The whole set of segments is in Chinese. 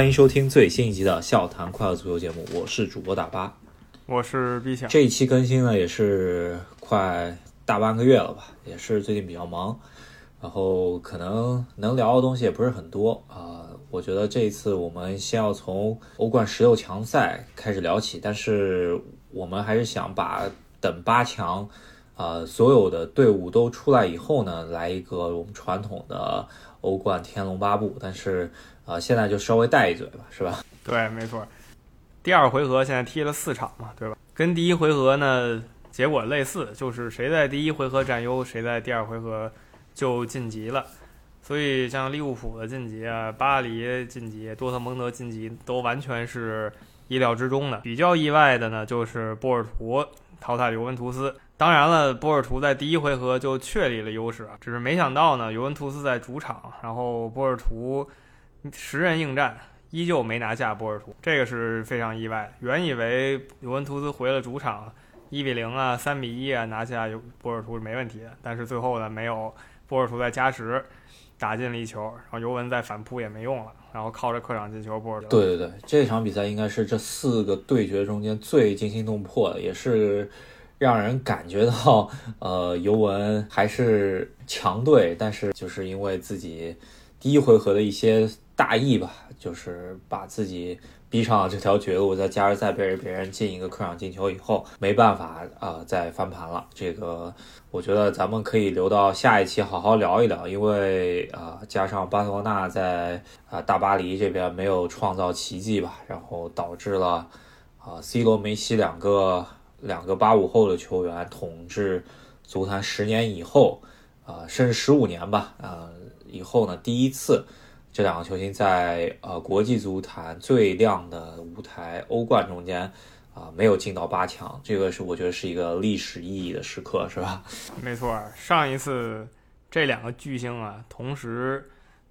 欢迎收听最新一集的《笑谈快乐足球》节目，我是主播大巴，我是 B 强。这一期更新呢，也是快大半个月了吧，也是最近比较忙，然后可能能聊的东西也不是很多啊。我觉得这一次我们先要从欧冠十六强赛开始聊起，但是我们还是想把等八强，啊，所有的队伍都出来以后呢，来一个我们传统的欧冠天龙八部，但是。啊，现在就稍微带一嘴吧，是吧？对，没错。第二回合现在踢了四场嘛，对吧？跟第一回合呢结果类似，就是谁在第一回合占优，谁在第二回合就晋级了。所以像利物浦的晋级啊，巴黎晋级，多特蒙德晋级，都完全是意料之中的。比较意外的呢，就是波尔图淘汰尤文图斯。当然了，波尔图在第一回合就确立了优势啊，只是没想到呢，尤文图斯在主场，然后波尔图。十人应战，依旧没拿下波尔图，这个是非常意外。原以为尤文图斯回了主场，一比零啊，三比一啊，拿下尤波尔图是没问题的。但是最后呢，没有波尔图在加时打进了一球，然后尤文在反扑也没用了，然后靠着客场进球，波尔图。对对对，这场比赛应该是这四个对决中间最惊心动魄的，也是让人感觉到，呃，尤文还是强队，但是就是因为自己第一回合的一些。大意吧，就是把自己逼上了这条绝路，在加时赛被别人进一个客场进球以后，没办法啊，再翻盘了。这个我觉得咱们可以留到下一期好好聊一聊，因为啊，加上巴塞罗那在啊大巴黎这边没有创造奇迹吧，然后导致了啊 C 罗、梅西两个两个八五后的球员统治足坛十年以后啊，甚至十五年吧啊以后呢，第一次。这两个球星在呃国际足坛最亮的舞台欧冠中间啊没有进到八强，这个是我觉得是一个历史意义的时刻，是吧？没错，上一次这两个巨星啊同时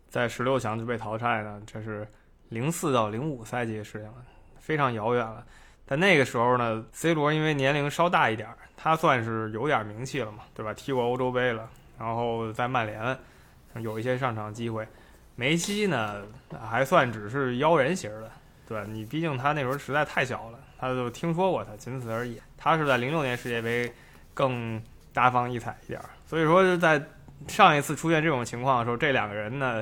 在十六强就被淘汰呢，这是零四到零五赛季的事情了，非常遥远了。但那个时候呢，C 罗因为年龄稍大一点，他算是有点名气了嘛，对吧？踢过欧洲杯了，然后在曼联有一些上场机会。梅西呢，还算只是妖人型的，对你，毕竟他那时候实在太小了，他就听说过他，仅此而已。他是在零六年世界杯更大放异彩一点，所以说就在上一次出现这种情况的时候，这两个人呢，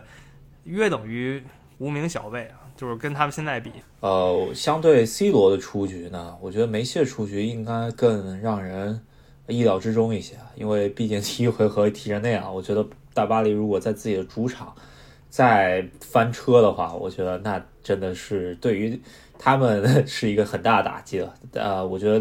约等于无名小辈啊，就是跟他们现在比。呃，相对 C 罗的出局呢，我觉得梅西的出局应该更让人意料之中一些，因为毕竟第 一回合踢成那样，我觉得大巴黎如果在自己的主场。再翻车的话，我觉得那真的是对于他们是一个很大的打击了。呃，我觉得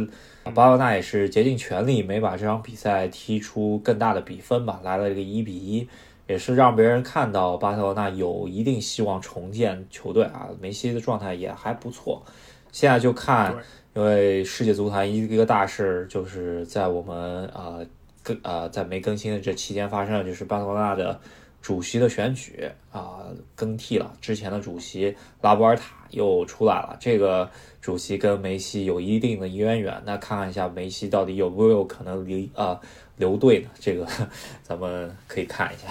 巴塞罗那也是竭尽全力没把这场比赛踢出更大的比分吧，来了一个一比一，也是让别人看到巴塞罗那有一定希望重建球队啊。梅西的状态也还不错。现在就看，因为世界足坛一个大事就是在我们啊更呃在没更新的这期间发生了，就是巴塞罗那的。主席的选举啊更替了，之前的主席拉波尔塔又出来了。这个主席跟梅西有一定的渊源，那看看一下梅西到底有没有可能离啊留队呢？这个 咱们可以看一下。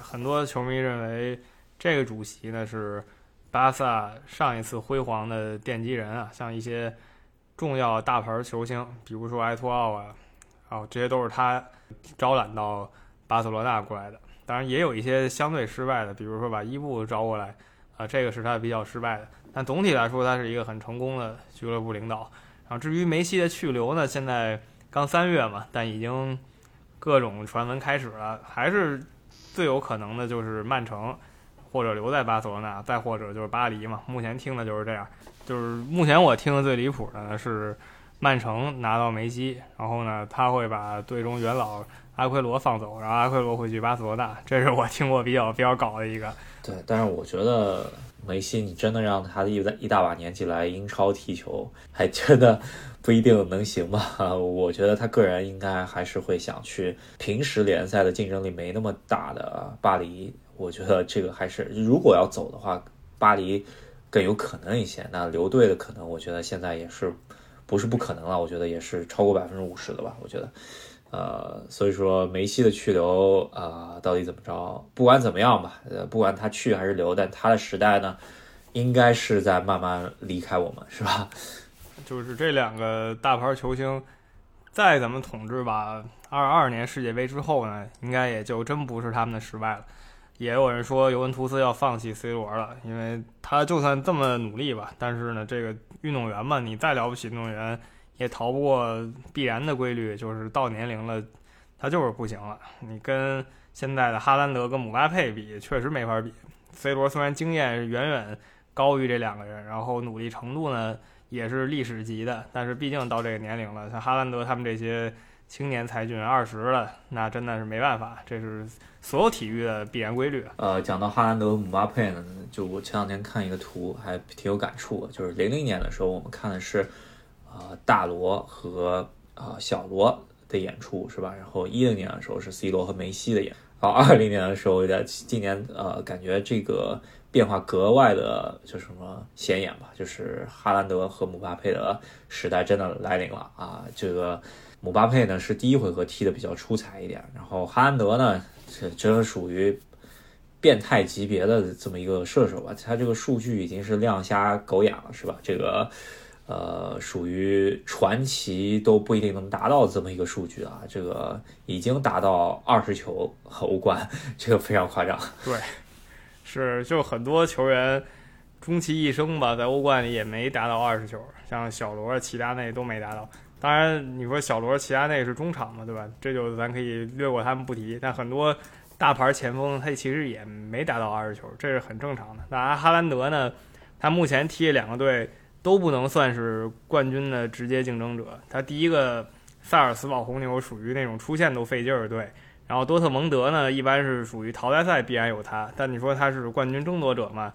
很多球迷认为这个主席呢是巴萨上一次辉煌的奠基人啊，像一些重要大牌球星，比如说埃托奥啊，啊这些都是他招揽到巴塞罗那过来的。当然也有一些相对失败的，比如说把伊布招过来，啊，这个是他比较失败的。但总体来说，他是一个很成功的俱乐部领导。然后至于梅西的去留呢，现在刚三月嘛，但已经各种传闻开始了，还是最有可能的就是曼城，或者留在巴塞罗那，再或者就是巴黎嘛。目前听的就是这样，就是目前我听的最离谱的呢是曼城拿到梅西，然后呢他会把队中元老。阿奎罗放走，然后阿奎罗会去巴塞罗那，这是我听过比较比较搞的一个。对，但是我觉得梅西，你真的让他一在一大把年纪来英超踢球，还真的不一定能行吧？我觉得他个人应该还是会想去平时联赛的竞争力没那么大的巴黎。我觉得这个还是如果要走的话，巴黎更有可能一些。那留队的可能，我觉得现在也是不是不可能了。我觉得也是超过百分之五十的吧。我觉得。呃，所以说梅西的去留啊，到底怎么着？不管怎么样吧，呃，不管他去还是留，但他的时代呢，应该是在慢慢离开我们，是吧？就是这两个大牌球星再怎么统治吧，二二年世界杯之后呢，应该也就真不是他们的时代了。也有人说尤文图斯要放弃 C 罗了，因为他就算这么努力吧，但是呢，这个运动员嘛，你再了不起运动员，也逃不过必然的规律，就是到年龄了，他就是不行了。你跟现在的哈兰德跟姆巴佩比，确实没法比。C 罗虽然经验远远高于这两个人，然后努力程度呢也是历史级的，但是毕竟到这个年龄了，像哈兰德他们这些。青年才俊二十了，那真的是没办法，这是所有体育的必然规律。呃，讲到哈兰德姆巴佩呢，就我前两天看一个图，还挺有感触。就是零零年的时候，我们看的是呃大罗和呃小罗的演出，是吧？然后一零年的时候是 C 罗和梅西的演，然后二零年的时候，在今年呃感觉这个变化格外的就什么显眼吧，就是哈兰德和姆巴佩的时代真的来临了啊，这个。姆巴佩呢是第一回合踢的比较出彩一点，然后哈兰德呢这真属于变态级别的这么一个射手吧，他这个数据已经是亮瞎狗眼了，是吧？这个呃属于传奇都不一定能达到这么一个数据啊，这个已经达到二十球和欧冠，这个非常夸张。对，是就很多球员终其一生吧，在欧冠里也没达到二十球，像小罗、齐达内都没达到。当然，你说小罗、齐达内是中场嘛，对吧？这就咱可以略过他们不提。但很多大牌前锋他其实也没达到二十球，这是很正常的。那哈兰德呢？他目前踢两个队都不能算是冠军的直接竞争者。他第一个萨尔斯堡红牛属于那种出线都费劲儿的队，然后多特蒙德呢一般是属于淘汰赛必然有他。但你说他是冠军争夺者嘛？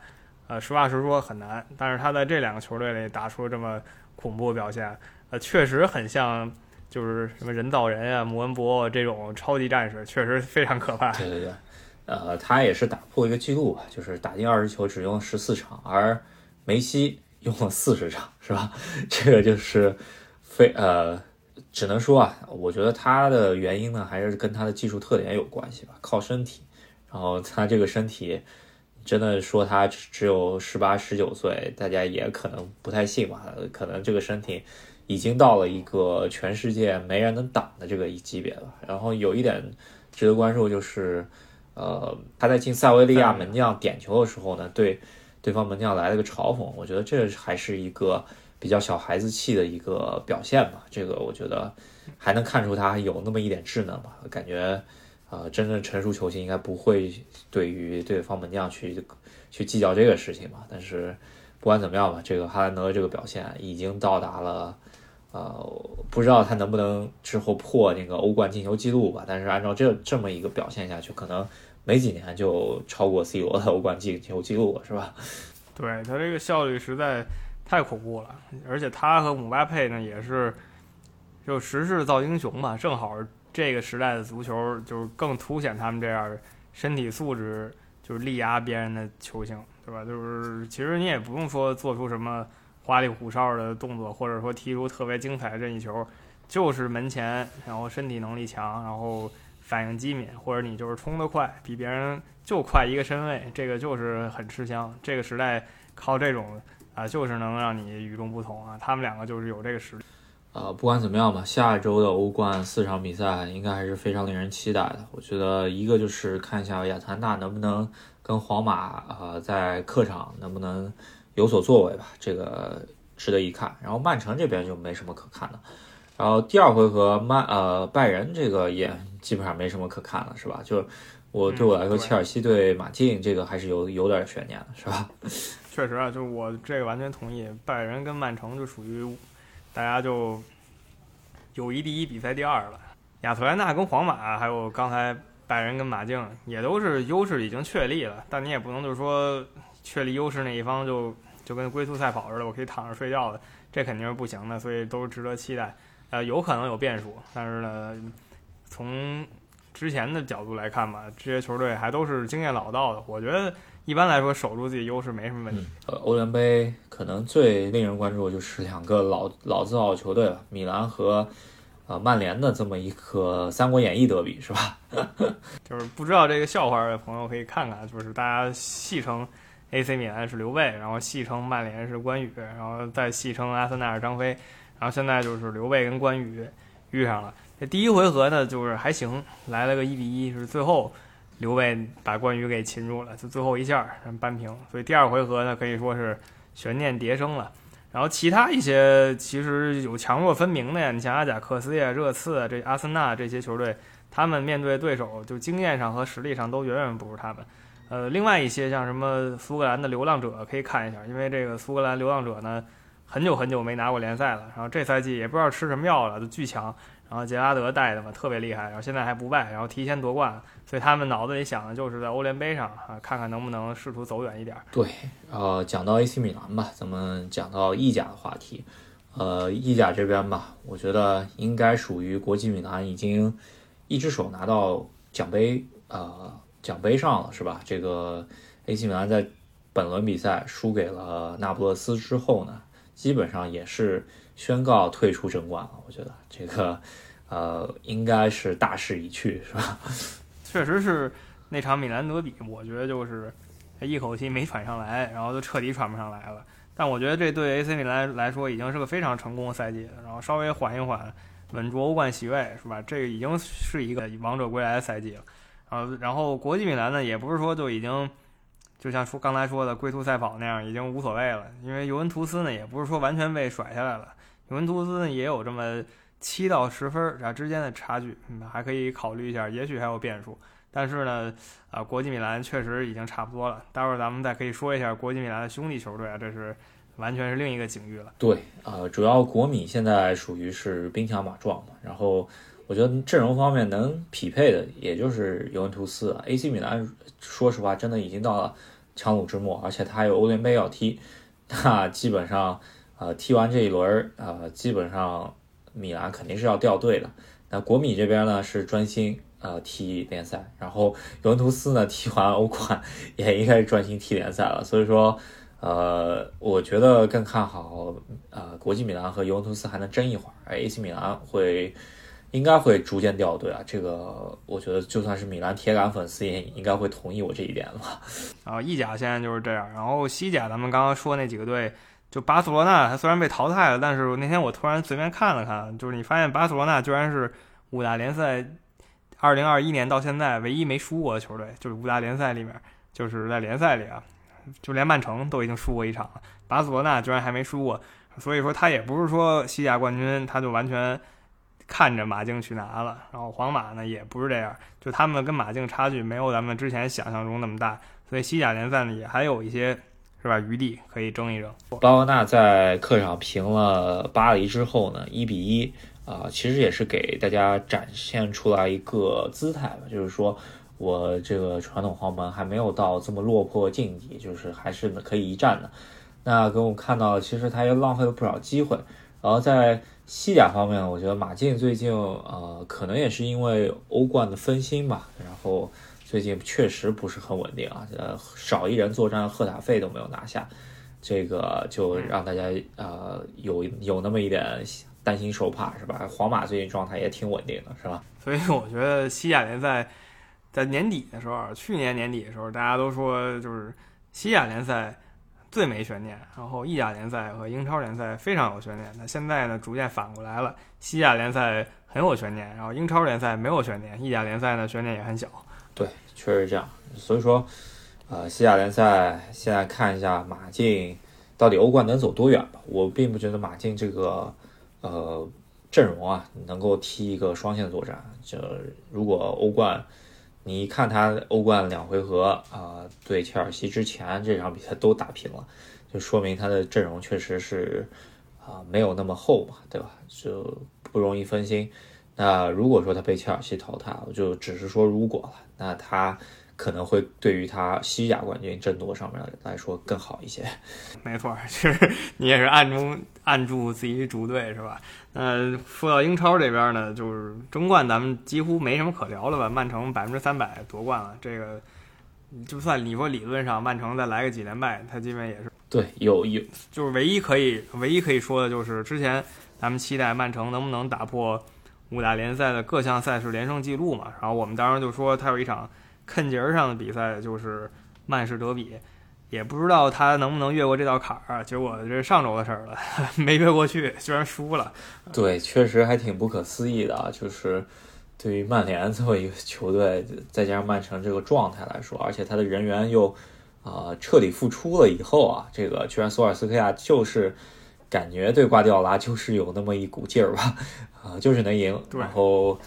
呃，实话实说很难。但是他在这两个球队里打出这么恐怖的表现。呃，确实很像，就是什么人造人啊、姆恩博这种超级战士，确实非常可怕。对对对，呃，他也是打破一个记录吧，就是打进二十球只用十四场，而梅西用了四十场，是吧？这个就是非呃，只能说啊，我觉得他的原因呢，还是跟他的技术特点有关系吧，靠身体。然后他这个身体，真的说他只有十八、十九岁，大家也可能不太信吧？可能这个身体。已经到了一个全世界没人能挡的这个一级别了。然后有一点值得关注就是，呃，他在进塞维利亚门将点球的时候呢，对对方门将来了个嘲讽。我觉得这还是一个比较小孩子气的一个表现吧。这个我觉得还能看出他有那么一点稚嫩吧。感觉呃，真正成熟球星应该不会对于对方门将去去计较这个事情吧。但是不管怎么样吧，这个哈兰德这个表现已经到达了。呃，不知道他能不能之后破那个欧冠进球记录吧？但是按照这这么一个表现下去，可能没几年就超过 C 罗的欧冠进球记录了，是吧？对他这个效率实在太恐怖了，而且他和姆巴佩呢也是就时势造英雄嘛，正好这个时代的足球就是更凸显他们这样身体素质就是力压别人的球星，对吧？就是其实你也不用说做出什么。花里胡哨的动作，或者说踢出特别精彩的任意球，就是门前，然后身体能力强，然后反应机敏，或者你就是冲得快，比别人就快一个身位，这个就是很吃香。这个时代靠这种啊，就是能让你与众不同啊。他们两个就是有这个实力。呃，不管怎么样吧，下周的欧冠四场比赛应该还是非常令人期待的。我觉得一个就是看一下亚特兰大能不能跟皇马呃在客场能不能。有所作为吧，这个值得一看。然后曼城这边就没什么可看的。然后第二回合曼呃拜仁这个也基本上没什么可看了，是吧？就我对我来说，切尔西对马竞这个还是有有点悬念的，是吧？确实啊，就是我这个完全同意。拜仁跟曼城就属于大家就友谊第一，比赛第二了。亚特兰大跟皇马，还有刚才拜仁跟马竞也都是优势已经确立了，但你也不能就是说。确立优势那一方就就跟龟兔赛跑似的，我可以躺着睡觉的，这肯定是不行的，所以都是值得期待。呃，有可能有变数，但是呢，从之前的角度来看吧，这些球队还都是经验老道的。我觉得一般来说守住自己优势没什么问题。呃，欧联杯可能最令人关注就是两个老老字号球队了，米兰和呃曼联的这么一个《三国演义》德比，是吧？就是不知道这个笑话的朋友可以看看，就是大家戏称。AC 米兰是刘备，然后戏称曼联是关羽，然后再戏称阿森纳是张飞，然后现在就是刘备跟关羽遇上了。这第一回合呢，就是还行，来了个一比一，是最后刘备把关羽给擒住了，就最后一下扳平。所以第二回合呢，可以说是悬念迭生了。然后其他一些其实有强弱分明的呀，你像阿贾克斯呀、热刺啊、这阿森纳这些球队，他们面对对手就经验上和实力上都远远不如他们。呃，另外一些像什么苏格兰的流浪者可以看一下，因为这个苏格兰流浪者呢，很久很久没拿过联赛了，然后这赛季也不知道吃什么药了，就巨强。然后杰拉德带的嘛，特别厉害，然后现在还不败，然后提前夺冠，所以他们脑子里想的就是在欧联杯上啊，看看能不能试图走远一点。对，呃，讲到 AC 米兰吧，咱们讲到意甲的话题，呃，意甲这边吧，我觉得应该属于国际米兰已经一只手拿到奖杯，呃，奖杯上了，是吧？这个 AC 米兰在本轮比赛输给了那不勒斯之后呢，基本上也是。宣告退出争冠了，我觉得这个，呃，应该是大势已去，是吧？确实是那场米兰德比，我觉得就是一口气没喘上来，然后就彻底喘不上来了。但我觉得这对 AC 米兰来说已经是个非常成功的赛季了。然后稍微缓一缓，稳住欧冠席位，是吧？这个已经是一个王者归来的赛季了。啊，然后国际米兰呢，也不是说就已经。就像说刚才说的龟兔赛跑那样，已经无所谓了。因为尤文图斯呢，也不是说完全被甩下来了。尤文图斯呢，也有这么七到十分啊之间的差距，嗯，还可以考虑一下，也许还有变数。但是呢，啊，国际米兰确实已经差不多了。待会儿咱们再可以说一下国际米兰的兄弟球队啊，这是完全是另一个境遇了。对，啊，主要国米现在属于是兵强马壮嘛。然后我觉得阵容方面能匹配的，也就是尤文图斯。AC 米兰，说实话，真的已经到了。强弩之末，而且他还有欧联杯要踢，那基本上，呃，踢完这一轮，呃，基本上米兰肯定是要掉队的。那国米这边呢是专心呃踢联赛，然后尤文图斯呢踢完欧冠也应该是专心踢联赛了。所以说，呃，我觉得更看好呃国际米兰和尤文图斯还能争一会儿，而 AC 米兰会。应该会逐渐掉队啊，这个我觉得就算是米兰铁杆粉丝也应该会同意我这一点了。啊，意甲现在就是这样，然后西甲咱们刚刚说那几个队，就巴塞罗那，他虽然被淘汰了，但是那天我突然随便看了看，就是你发现巴塞罗那居然是五大联赛二零二一年到现在唯一没输过的球队，就是五大联赛里面，就是在联赛里啊，就连曼城都已经输过一场了，巴塞罗那居然还没输过，所以说他也不是说西甲冠军他就完全。看着马竞去拿了，然后皇马呢也不是这样，就他们跟马竞差距没有咱们之前想象中那么大，所以西甲联赛呢也还有一些是吧余地可以争一争。巴沃纳在客场平了巴黎之后呢，一比一啊，其实也是给大家展现出来一个姿态吧，就是说我这个传统豪门还没有到这么落魄境地，就是还是可以一战的。那给我们看到，其实他也浪费了不少机会，然后在。西甲方面，我觉得马竞最近呃，可能也是因为欧冠的分心吧，然后最近确实不是很稳定啊，呃，少一人作战，赫塔费都没有拿下，这个就让大家呃有有那么一点担心受怕，是吧？皇马最近状态也挺稳定的，是吧？所以我觉得西甲联赛在年底的时候，去年年底的时候，大家都说就是西甲联赛。最没悬念，然后意甲联赛和英超联赛非常有悬念。那现在呢，逐渐反过来了，西甲联赛很有悬念，然后英超联赛没有悬念，意甲联赛呢悬念也很小。对，确实这样。所以说，呃，西甲联赛现在看一下马竞到底欧冠能走多远吧。我并不觉得马竞这个呃阵容啊能够踢一个双线作战。就如果欧冠。你一看他欧冠两回合啊，对切尔西之前这场比赛都打平了，就说明他的阵容确实是啊没有那么厚嘛，对吧？就不容易分心。那如果说他被切尔西淘汰，我就只是说如果了，那他。可能会对于他西甲冠军争夺上面来说更好一些。没错，其实你也是暗中按住自己主队是吧？呃，说到英超这边呢，就是争冠咱们几乎没什么可聊了吧？曼城百分之三百夺冠了，这个就算你说理论上曼城再来个几连败，他基本也是对有有，就是唯一可以唯一可以说的就是之前咱们期待曼城能不能打破五大联赛的各项赛事连胜记录嘛？然后我们当时就说他有一场。坎节儿上的比赛就是曼市德比，也不知道他能不能越过这道坎儿。结果这是上周的事儿了，没越过去，居然输了。对，确实还挺不可思议的啊！就是对于曼联这么一个球队，再加上曼城这个状态来说，而且他的人员又啊彻底复出了以后啊，这个居然索尔斯克亚就是感觉对瓜迪奥拉就是有那么一股劲儿吧，啊，就是能赢。然后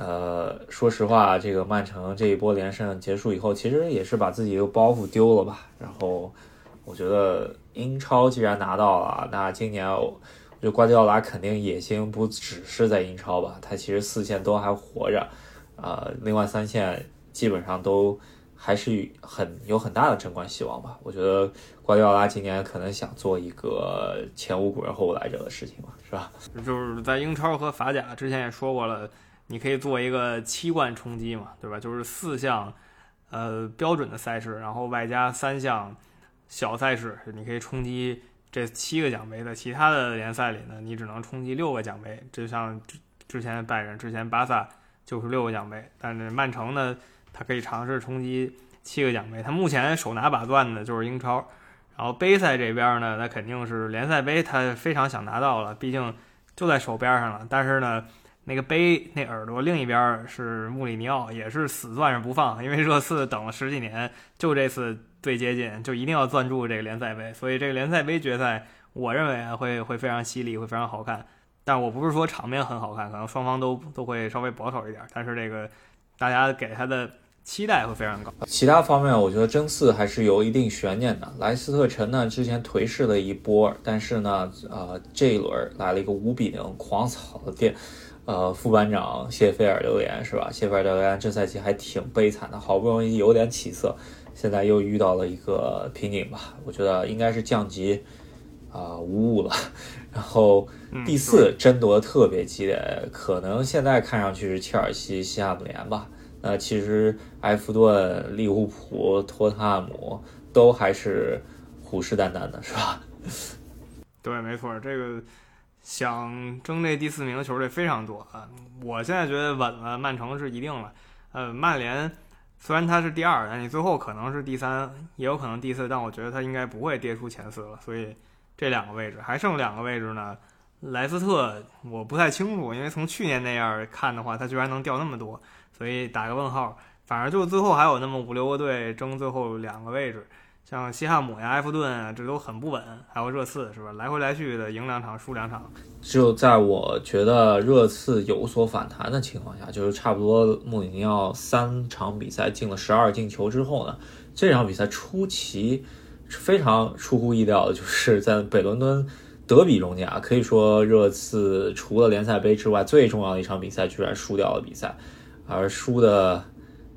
呃，说实话，这个曼城这一波连胜结束以后，其实也是把自己一个包袱丢了吧。然后我觉得英超既然拿到了，那今年我。就瓜迪奥拉肯定野心不只是在英超吧，他其实四线都还活着，呃，另外三线基本上都还是很有很大的争冠希望吧。我觉得瓜迪奥拉今年可能想做一个前无古人后无来者的事情嘛，是吧？就是在英超和法甲之前也说过了，你可以做一个七冠冲击嘛，对吧？就是四项呃标准的赛事，然后外加三项小赛事，你可以冲击。这七个奖杯的其他的联赛里呢，你只能冲击六个奖杯，就像之之前拜仁、之前巴萨就是六个奖杯，但是曼城呢，它可以尝试冲击七个奖杯。他目前手拿把攥的就是英超，然后杯赛这边呢，那肯定是联赛杯，他非常想拿到了，毕竟就在手边上了。但是呢，那个杯那耳朵另一边是穆里尼奥，也是死攥着不放，因为热刺等了十几年，就这次。最接近就一定要攥住这个联赛杯，所以这个联赛杯决赛，我认为啊会会非常犀利，会非常好看。但我不是说场面很好看，可能双方都都会稍微保守一点，但是这个大家给他的期待会非常高。其他方面，我觉得争四还是有一定悬念的。莱斯特城呢之前颓势了一波，但是呢，呃，这一轮来了一个五比零狂扫的电，呃，副班长谢菲尔德联是吧？谢菲尔德联这赛季还挺悲惨的，好不容易有点起色。现在又遇到了一个瓶颈吧，我觉得应该是降级啊无误了。然后第四争夺特别激烈，可能现在看上去是切尔西、西汉姆联吧。那其实埃弗顿、利物浦、托特纳姆都还是虎视眈眈的，是吧？对，没错，这个想争这第四名的球队非常多啊。我现在觉得稳了，曼城是一定了。呃，曼联。虽然他是第二，但你最后可能是第三，也有可能第四，但我觉得他应该不会跌出前四了。所以这两个位置还剩两个位置呢。莱斯特我不太清楚，因为从去年那样看的话，他居然能掉那么多，所以打个问号。反正就最后还有那么五六个队争最后两个位置。像西汉姆呀、埃弗顿啊，这都很不稳，还有热刺是吧？来回来去的，赢两场输两场。就在我觉得热刺有所反弹的情况下，就是差不多穆里尼奥三场比赛进了十二进球之后呢，这场比赛出奇非常出乎意料的，就是在北伦敦德比中间啊，可以说热刺除了联赛杯之外最重要的一场比赛，居然输掉了比赛，而输的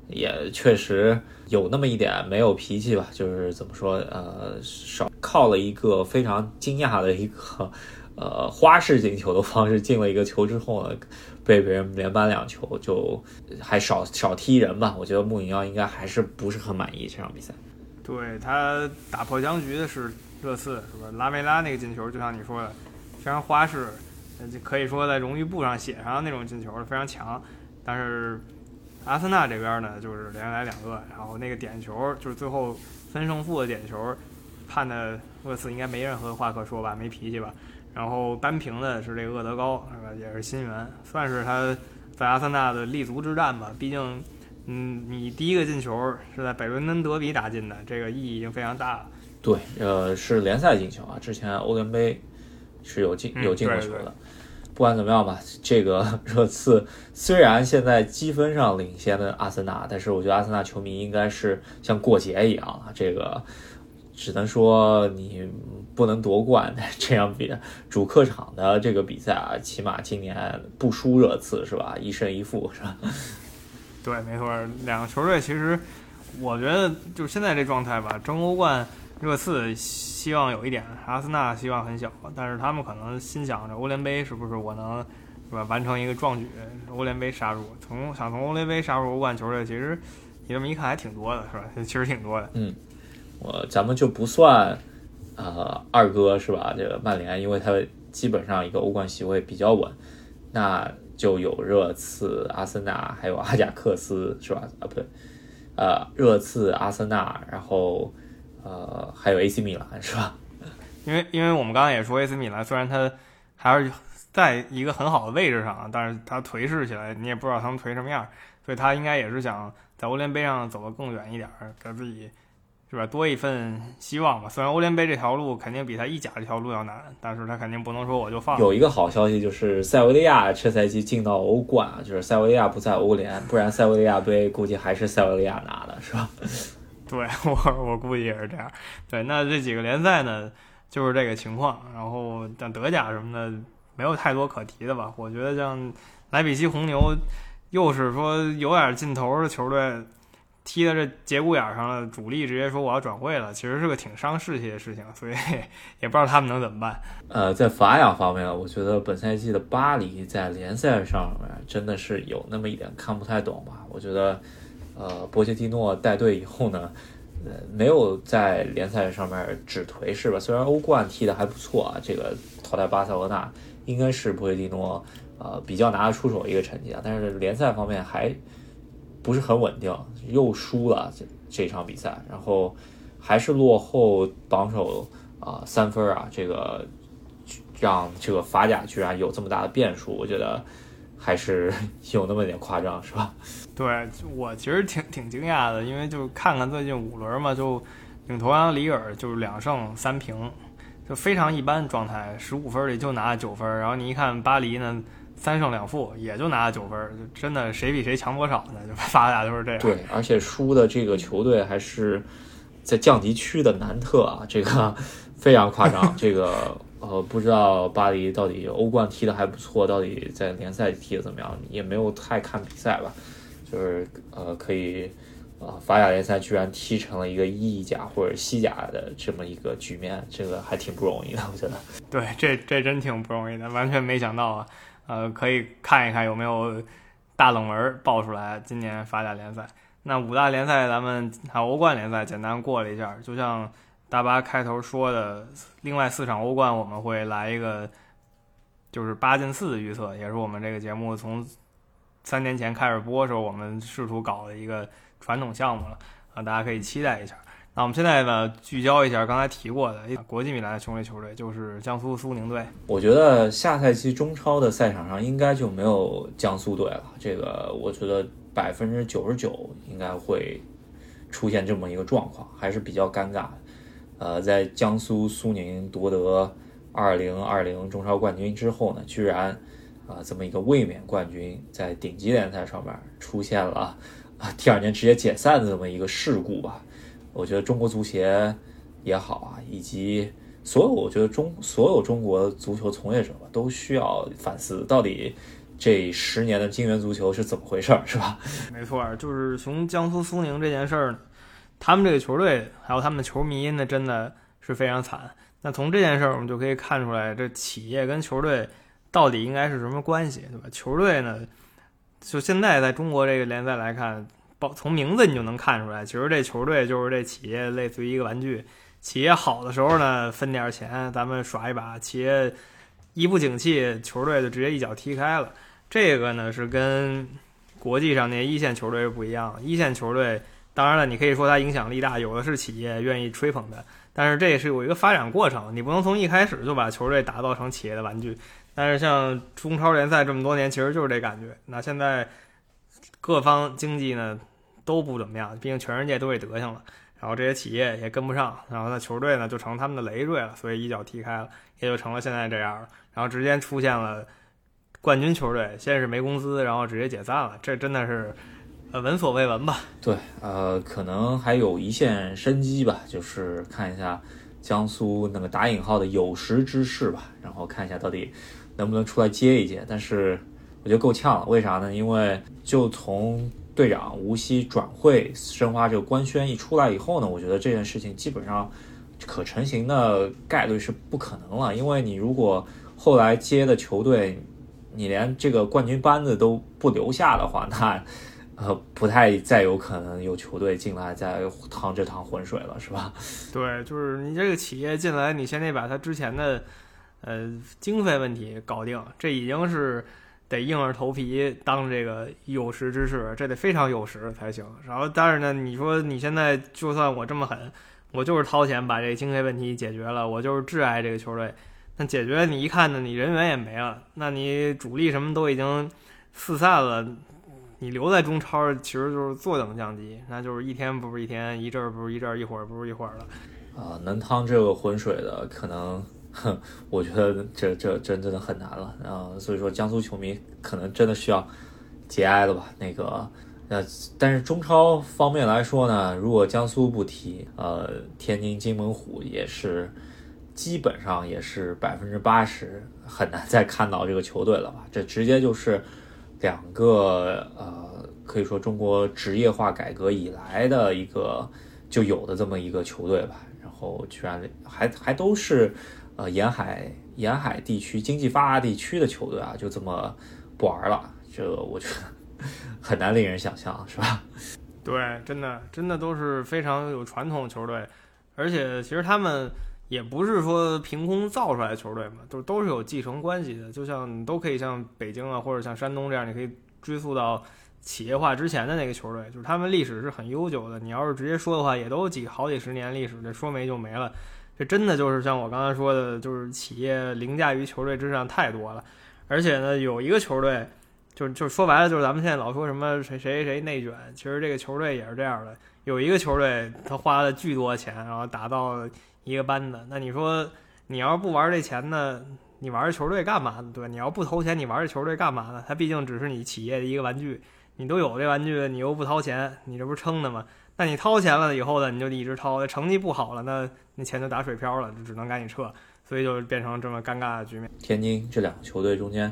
也确实。有那么一点没有脾气吧，就是怎么说，呃，少靠了一个非常惊讶的一个，呃，花式进球的方式进了一个球之后呢，被别人连扳两球，就还少少踢人吧。我觉得穆里尼奥应该还是不是很满意这场比赛。对他打破僵局的是热刺，是吧？拉梅拉那个进球，就像你说的，非常花式，可以说在荣誉簿上写上那种进球非常强，但是。阿森纳这边呢，就是连来两个，然后那个点球就是最后分胜负的点球，判的厄斯应该没任何话可说吧，没脾气吧。然后扳平的是这个厄德高，是吧？也是新援，算是他在阿森纳的立足之战吧。毕竟，嗯，你第一个进球是在北伦敦德比打进的，这个意义已经非常大了。对，呃，是联赛进球啊，之前欧联杯是有进有进过球的。不管怎么样吧，这个 热刺虽然现在积分上领先的阿森纳，但是我觉得阿森纳球迷应该是像过节一样啊。这个只能说你不能夺冠，这样比主客场的这个比赛啊，起码今年不输热刺是吧？一胜一负是吧？对，没错，两个球队其实我觉得就现在这状态吧，争欧冠。热刺希望有一点，阿森纳希望很小，但是他们可能心想着欧联杯是不是我能是吧完成一个壮举，欧联杯杀入，从想从欧联杯杀入欧冠球队，其实你这么一看还挺多的，是吧？其实挺多的。嗯，我咱们就不算呃二哥是吧？这个曼联，因为他基本上一个欧冠席位比较稳，那就有热刺、阿森纳，还有阿贾克斯是吧？啊不对，呃，热刺、阿森纳，然后。呃，还有 AC 米兰是吧？因为因为我们刚才也说 AC 米兰，虽然他还是在一个很好的位置上，但是他颓势起来，你也不知道他们颓什么样，所以他应该也是想在欧联杯上走得更远一点，给自己是吧多一份希望吧。虽然欧联杯这条路肯定比他意甲这条路要难，但是他肯定不能说我就放。有一个好消息就是塞维利亚这赛季进到欧冠啊，就是塞维利亚不在欧联，不然塞维利亚杯估计还是塞维利亚拿的，是吧？对我我估计也是这样。对，那这几个联赛呢？就是这个情况，然后像德甲什么的没有太多可提的吧。我觉得像莱比锡红牛，又是说有点劲头的球队，踢到这节骨眼上了，主力直接说我要转会了，其实是个挺伤士气的事情，所以 也不知道他们能怎么办。呃，在法甲方面，我觉得本赛季的巴黎在联赛上面真的是有那么一点看不太懂吧。我觉得，呃，波切蒂诺带队以后呢。呃，没有在联赛上面止颓势吧？虽然欧冠踢得还不错啊，这个淘汰巴塞罗那应该是波切蒂诺呃比较拿得出手一个成绩啊，但是联赛方面还不是很稳定，又输了这这场比赛，然后还是落后榜首啊三分啊，这个让这个法甲居然有这么大的变数，我觉得还是 有那么点夸张，是吧？对我其实挺挺惊讶的，因为就看看最近五轮嘛，就领头羊里尔就是两胜三平，就非常一般状态，十五分里就拿了九分。然后你一看巴黎呢，三胜两负，也就拿了九分，就真的谁比谁强多少呢？就发俩都是这样。对，而且输的这个球队还是在降级区的南特啊，这个非常夸张。这个呃，不知道巴黎到底欧冠踢的还不错，到底在联赛踢的怎么样？也没有太看比赛吧。就是呃，可以，呃，法甲联赛居然踢成了一个意甲或者西甲的这么一个局面，这个还挺不容易的，我觉得。对，这这真挺不容易的，完全没想到啊。呃，可以看一看有没有大冷门爆出来。今年法甲联赛，那五大联赛咱们还有欧冠联赛简单过了一下，就像大巴开头说的，另外四场欧冠我们会来一个，就是八进四的预测，也是我们这个节目从。三年前开始播的时候，我们试图搞的一个传统项目了啊，大家可以期待一下。那我们现在呢，聚焦一下刚才提过的国际米兰的球队，球队就是江苏苏宁队。我觉得下赛季中超的赛场上应该就没有江苏队了，这个我觉得百分之九十九应该会出现这么一个状况，还是比较尴尬的。呃，在江苏苏宁夺得二零二零中超冠军之后呢，居然。啊，这么一个卫冕冠军在顶级联赛上面出现了啊，第二年直接解散的这么一个事故吧。我觉得中国足协也好啊，以及所有我觉得中所有中国足球从业者吧，都需要反思，到底这十年的金元足球是怎么回事儿，是吧？没错，就是从江苏苏宁这件事儿，他们这个球队还有他们的球迷，那真的是非常惨。那从这件事儿，我们就可以看出来，这企业跟球队。到底应该是什么关系，对吧？球队呢，就现在在中国这个联赛来看，包从名字你就能看出来，其实这球队就是这企业类似于一个玩具。企业好的时候呢，分点钱，咱们耍一把；企业一不景气，球队就直接一脚踢开了。这个呢是跟国际上那些一线球队是不一样。一线球队，当然了，你可以说它影响力大，有的是企业愿意吹捧的，但是这也是有一个发展过程，你不能从一开始就把球队打造成企业的玩具。但是像中超联赛这么多年，其实就是这感觉。那现在各方经济呢都不怎么样，毕竟全世界都这德行了。然后这些企业也跟不上，然后那球队呢就成他们的累赘了，所以一脚踢开了，也就成了现在这样了。然后直接出现了冠军球队，先是没工资，然后直接解散了，这真的是呃闻所未闻吧？对，呃，可能还有一线生机吧，就是看一下江苏那个打引号的有识之士吧，然后看一下到底。能不能出来接一接？但是我觉得够呛了。为啥呢？因为就从队长无锡转会申花这个官宣一出来以后呢，我觉得这件事情基本上可成型的概率是不可能了。因为你如果后来接的球队，你连这个冠军班子都不留下的话，那呃不太再有可能有球队进来再趟这趟浑水了，是吧？对，就是你这个企业进来，你先得把他之前的。呃，经费问题搞定，这已经是得硬着头皮当这个有识之士，这得非常有识才行。然后，但是呢，你说你现在就算我这么狠，我就是掏钱把这个经费问题解决了，我就是挚爱这个球队。那解决你一看呢，你人员也没了，那你主力什么都已经四散了，你留在中超其实就是坐等降级，那就是一天不如一天，一阵不如一阵，一会儿不如一会儿了。啊，能趟这个浑水的，可能，哼 我觉得这这真真的很难了啊。所以说，江苏球迷可能真的需要节哀了吧？那个。呃，但是中超方面来说呢，如果江苏不提，呃，天津津门虎也是基本上也是百分之八十很难再看到这个球队了吧？这直接就是两个呃，可以说中国职业化改革以来的一个就有的这么一个球队吧。然后居然还还都是呃沿海沿海地区经济发达地区的球队啊，就这么不玩了。这我觉得。很难令人想象，是吧？对，真的，真的都是非常有传统的球队，而且其实他们也不是说凭空造出来的球队嘛，都都是有继承关系的。就像都可以像北京啊，或者像山东这样，你可以追溯到企业化之前的那个球队，就是他们历史是很悠久的。你要是直接说的话，也都几好几十年历史，这说没就没了。这真的就是像我刚才说的，就是企业凌驾于球队之上太多了。而且呢，有一个球队。就就说白了，就是咱们现在老说什么谁谁谁内卷，其实这个球队也是这样的。有一个球队，他花了巨多钱，然后打造一个班子。那你说，你要是不玩这钱呢？你玩这球队干嘛呢？对你要不投钱，你玩这球队干嘛呢？它毕竟只是你企业的一个玩具，你都有这玩具，你又不掏钱，你这不是撑的吗？那你掏钱了以后呢，你就一直掏，成绩不好了，那那钱就打水漂了，就只能赶紧撤，所以就变成这么尴尬的局面。天津这两个球队中间，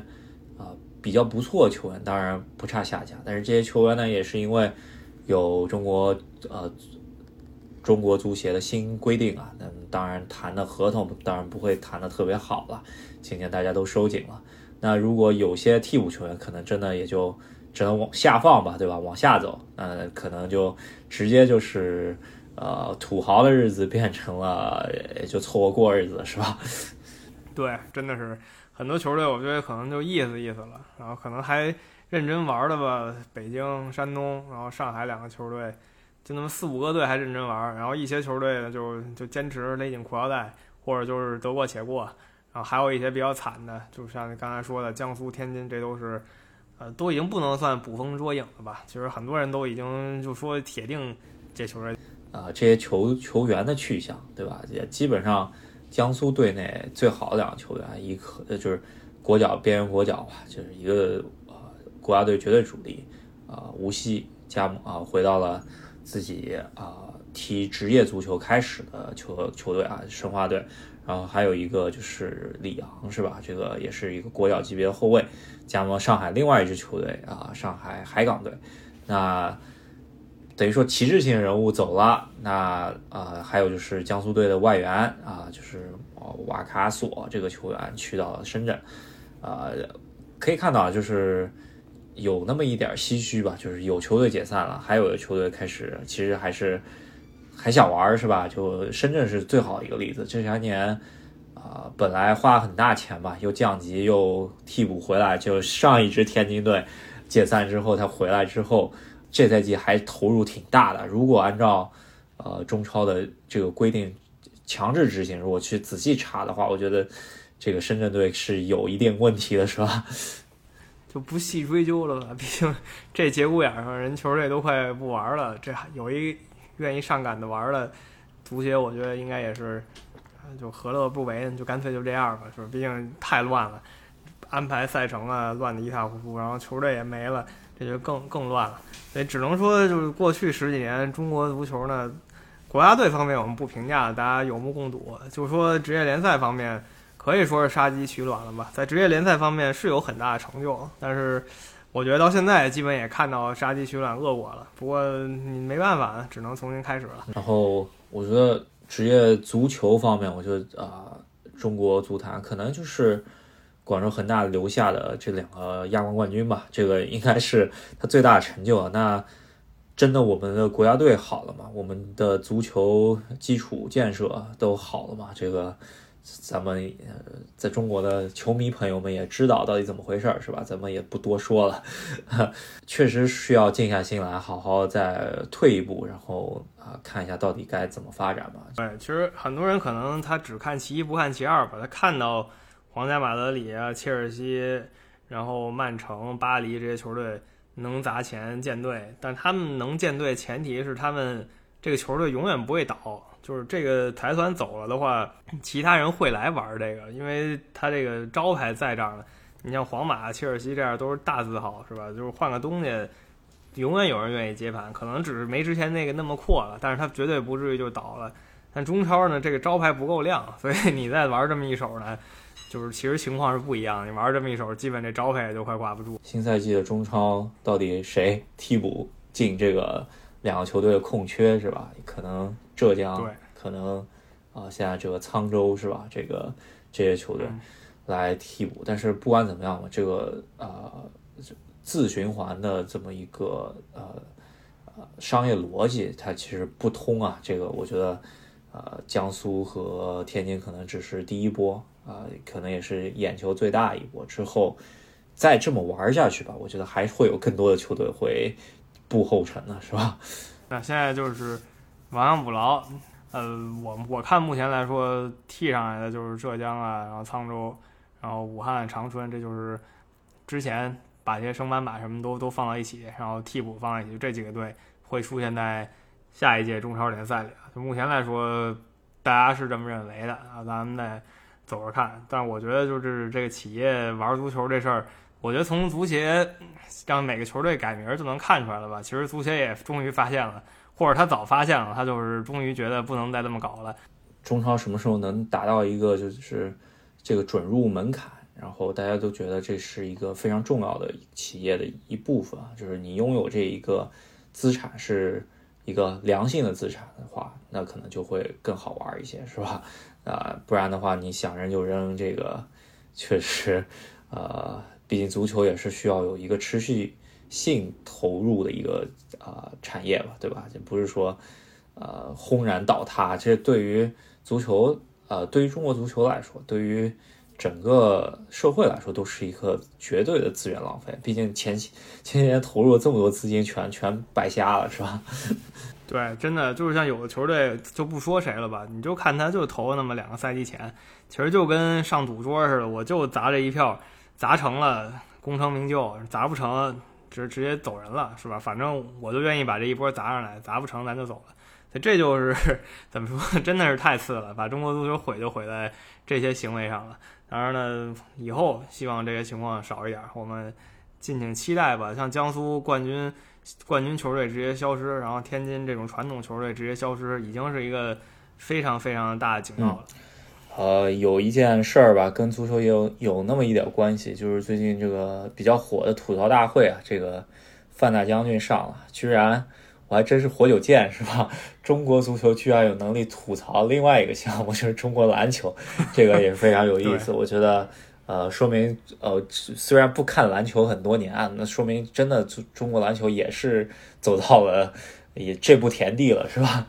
啊。比较不错的球员，当然不差下家，但是这些球员呢，也是因为有中国呃中国足协的新规定啊，那当然谈的合同当然不会谈的特别好了，今年大家都收紧了。那如果有些替补球员，可能真的也就只能往下放吧，对吧？往下走，那可能就直接就是呃土豪的日子变成了就凑合过日子，是吧？对，真的是。很多球队，我觉得可能就意思意思了，然后可能还认真玩的吧。北京、山东，然后上海两个球队，就那么四五个队还认真玩，然后一些球队呢就就坚持勒紧裤腰带，或者就是得过且过。然后还有一些比较惨的，就像你刚才说的江苏、天津，这都是，呃，都已经不能算捕风捉影了吧？其实很多人都已经就说铁定这球员，啊，这些球球员的去向，对吧？也基本上。江苏队内最好的两个球员，一个就是国脚边缘国脚吧，就是一个呃国家队绝对主力啊无锡加盟啊回到了自己啊踢职业足球开始的球球队啊申花队，然后还有一个就是李阳是吧？这个也是一个国脚级别的后卫，加盟上海另外一支球队啊上海海港队，那。等于说旗帜性人物走了，那呃还有就是江苏队的外援啊，就是瓦卡索这个球员去到了深圳，呃可以看到就是有那么一点唏嘘吧，就是有球队解散了，还有的球队开始其实还是还想玩是吧？就深圳是最好的一个例子，这些年啊本来花很大钱吧，又降级又替补回来，就上一支天津队解散之后他回来之后。这赛季还投入挺大的。如果按照呃中超的这个规定强制执行，如果去仔细查的话，我觉得这个深圳队是有一定问题的，是吧？就不细追究了吧。毕竟这节骨眼上，人 球队都快不玩了，这还有一愿意上赶着玩的足协，我觉得应该也是就何乐不为，就干脆就这样吧，是吧？毕竟太乱了，安排赛程啊乱的一塌糊涂，然后球队也没了。这就更更乱了，所以只能说就是过去十几年中国足球呢，国家队方面我们不评价，大家有目共睹。就说职业联赛方面，可以说是杀鸡取卵了吧？在职业联赛方面是有很大的成就，但是我觉得到现在基本也看到杀鸡取卵恶果了。不过你没办法，只能重新开始了。然后我觉得职业足球方面，我觉得啊，中国足坛可能就是。广州恒大留下的这两个亚冠冠军吧，这个应该是他最大的成就。那真的我们的国家队好了吗？我们的足球基础建设都好了吗？这个咱们呃在中国的球迷朋友们也知道到底怎么回事儿，是吧？咱们也不多说了，确实需要静下心来，好好再退一步，然后啊看一下到底该怎么发展吧。对，其实很多人可能他只看其一不看其二吧，他看到皇家马德里啊、切尔西，然后曼城、巴黎这些球队能砸钱建队，但他们能建队前提是他们这个球队永远不会倒。就是这个财团走了的话，其他人会来玩这个，因为他这个招牌在这儿呢。你像皇马、切尔西这样都是大字号，是吧？就是换个东西，永远有人愿意接盘，可能只是没之前那个那么阔了，但是他绝对不至于就倒了。但中超呢，这个招牌不够亮，所以你再玩这么一手呢，就是其实情况是不一样。你玩这么一手，基本这招牌就快挂不住。新赛季的中超到底谁替补进这个两个球队的空缺，是吧？可能。浙江可能啊，现在这个沧州是吧？这个这些球队来替补，但是不管怎么样吧，这个呃自循环的这么一个呃呃商业逻辑，它其实不通啊。这个我觉得呃江苏和天津可能只是第一波啊，可能也是眼球最大一波。之后再这么玩下去吧，我觉得还会有更多的球队会步后尘的，是吧？那现在就是。亡羊补牢，呃，我我看目前来说，替上来的就是浙江啊，然后沧州，然后武汉、长春，这就是之前把这些升班马什么都都放到一起，然后替补放在一起，这几个队会出现在下一届中超联赛里。就目前来说，大家是这么认为的啊，咱们再走着看。但我觉得，就是这个企业玩足球这事儿，我觉得从足协让每个球队改名就能看出来了吧？其实足协也终于发现了。或者他早发现了，他就是终于觉得不能再这么搞了。中超什么时候能达到一个就是这个准入门槛，然后大家都觉得这是一个非常重要的企业的一部分，就是你拥有这一个资产是一个良性的资产的话，那可能就会更好玩一些，是吧？啊，不然的话，你想扔就扔，这个确实，呃，毕竟足球也是需要有一个持续。性投入的一个啊产业吧，对吧？就不是说呃轰然倒塌。这对于足球，呃，对于中国足球来说，对于整个社会来说，都是一个绝对的资源浪费。毕竟前前些年投入了这么多资金，全全白瞎了，是吧？对，真的就是像有的球队就不说谁了吧，你就看他就投了那么两个赛季钱，其实就跟上赌桌似的，我就砸这一票，砸成了功成名就，砸不成。直直接走人了，是吧？反正我就愿意把这一波砸上来，砸不成咱就走了。所以这就是 怎么说，真的是太次了，把中国足球毁就毁在这些行为上了。当然呢，以后希望这些情况少一点，我们敬请期待吧。像江苏冠军冠军球队直接消失，然后天津这种传统球队直接消失，已经是一个非常非常大的警告了。呃，有一件事儿吧，跟足球也有有那么一点关系，就是最近这个比较火的吐槽大会啊，这个范大将军上了，居然我还真是活久见，是吧？中国足球居然有能力吐槽另外一个项目，就是中国篮球，这个也是非常有意思。我觉得，呃，说明呃，虽然不看篮球很多年啊，那说明真的中中国篮球也是走到了也这步田地了，是吧？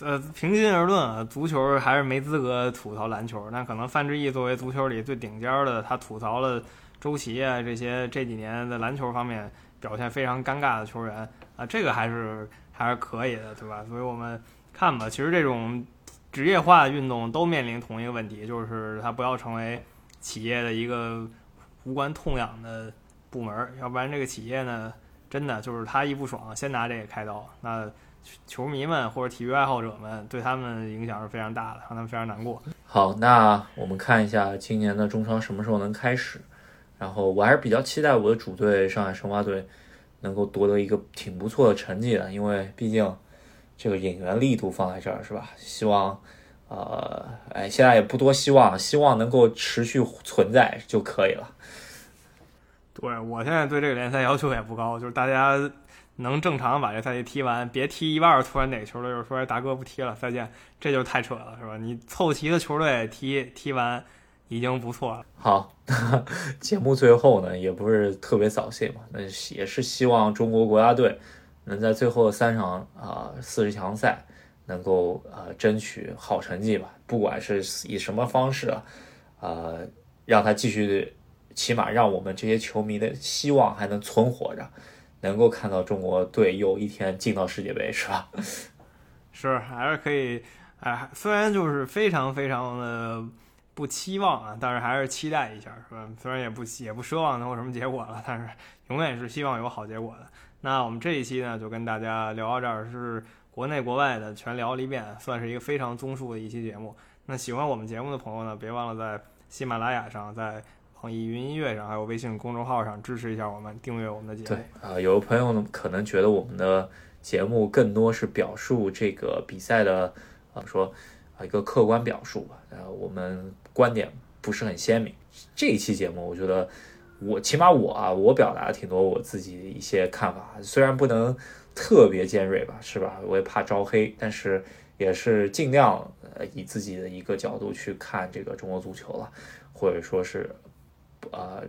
呃，平心而论啊，足球还是没资格吐槽篮球。那可能范志毅作为足球里最顶尖的，他吐槽了周琦啊这些这几年在篮球方面表现非常尴尬的球员啊，这个还是还是可以的，对吧？所以我们看吧，其实这种职业化运动都面临同一个问题，就是它不要成为企业的一个无关痛痒的部门，要不然这个企业呢，真的就是他一不爽，先拿这个开刀，那。球迷们或者体育爱好者们对他们影响是非常大的，让他们非常难过。好，那我们看一下今年的中超什么时候能开始。然后我还是比较期待我的主队上海申花队能够夺得一个挺不错的成绩的，因为毕竟这个引援力度放在这儿是吧？希望，呃，哎，现在也不多希望，希望能够持续存在就可以了。对我现在对这个联赛要求也不高，就是大家。能正常把这赛季踢完，别踢一半，突然哪个球队又说：“大哥不踢了，再见。”这就太扯了，是吧？你凑齐的球队踢踢完，已经不错了。好，节目最后呢，也不是特别扫兴嘛，那也是希望中国国家队能在最后三场啊四十强赛能够呃争取好成绩吧，不管是以什么方式啊，呃，让他继续，起码让我们这些球迷的希望还能存活着，能够看到中国队有一天进到世界杯，是吧？是，还是可以，哎，虽然就是非常非常的不期望啊，但是还是期待一下，是吧？虽然也不也不奢望能有什么结果了，但是永远是希望有好结果的。那我们这一期呢，就跟大家聊到这儿，是国内国外的全聊了一遍，算是一个非常综述的一期节目。那喜欢我们节目的朋友呢，别忘了在喜马拉雅上、在网易云音乐上，还有微信公众号上支持一下我们，订阅我们的节目。对啊，有的朋友呢可能觉得我们的节目更多是表述这个比赛的，啊说啊一个客观表述吧，呃，我们观点不是很鲜明。这一期节目，我觉得。我起码我啊，我表达挺多我自己的一些看法，虽然不能特别尖锐吧，是吧？我也怕招黑，但是也是尽量呃以自己的一个角度去看这个中国足球了，或者说是呃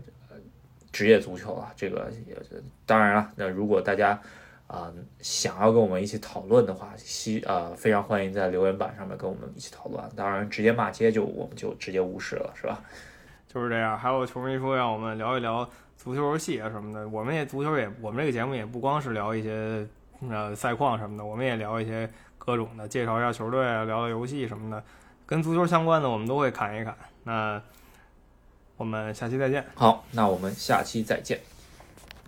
职业足球啊。这个也当然了，那如果大家啊想要跟我们一起讨论的话，希啊非常欢迎在留言板上面跟我们一起讨论。当然，直接骂街就我们就直接无视了，是吧？就是这样，还有球迷说让我们聊一聊足球游戏啊什么的。我们也足球也，我们这个节目也不光是聊一些呃赛况什么的，我们也聊一些各种的，介绍一下球队啊，聊聊游戏什么的，跟足球相关的我们都会侃一侃。那我们下期再见。好，那我们下期再见。